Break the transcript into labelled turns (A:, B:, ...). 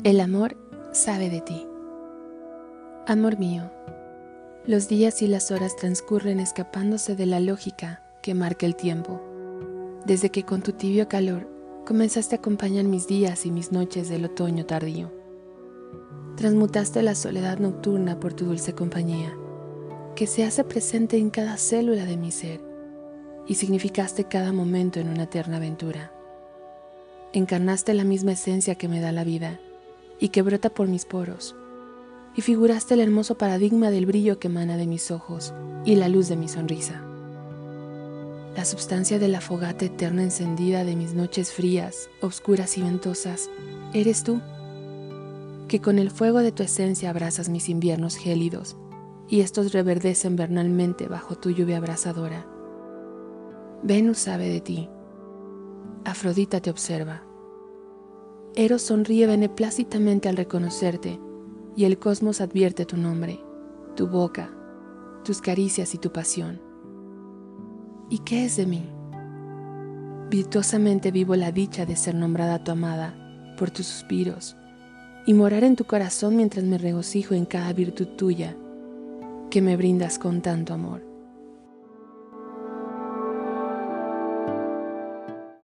A: El amor sabe de ti. Amor mío, los días y las horas transcurren escapándose de la lógica que marca el tiempo, desde que con tu tibio calor comenzaste a acompañar mis días y mis noches del otoño tardío. Transmutaste la soledad nocturna por tu dulce compañía, que se hace presente en cada célula de mi ser, y significaste cada momento en una eterna aventura. Encarnaste la misma esencia que me da la vida, y que brota por mis poros, y figuraste el hermoso paradigma del brillo que emana de mis ojos y la luz de mi sonrisa. La substancia de la fogata eterna encendida de mis noches frías, oscuras y ventosas, eres tú, que con el fuego de tu esencia abrazas mis inviernos gélidos, y estos reverdecen vernalmente bajo tu lluvia abrasadora. Venus sabe de ti, Afrodita te observa, Eros sonríe beneplácitamente al reconocerte y el cosmos advierte tu nombre, tu boca, tus caricias y tu pasión. ¿Y qué es de mí? Virtuosamente vivo la dicha de ser nombrada tu amada por tus suspiros y morar en tu corazón mientras me regocijo en cada virtud tuya que me brindas con tanto amor.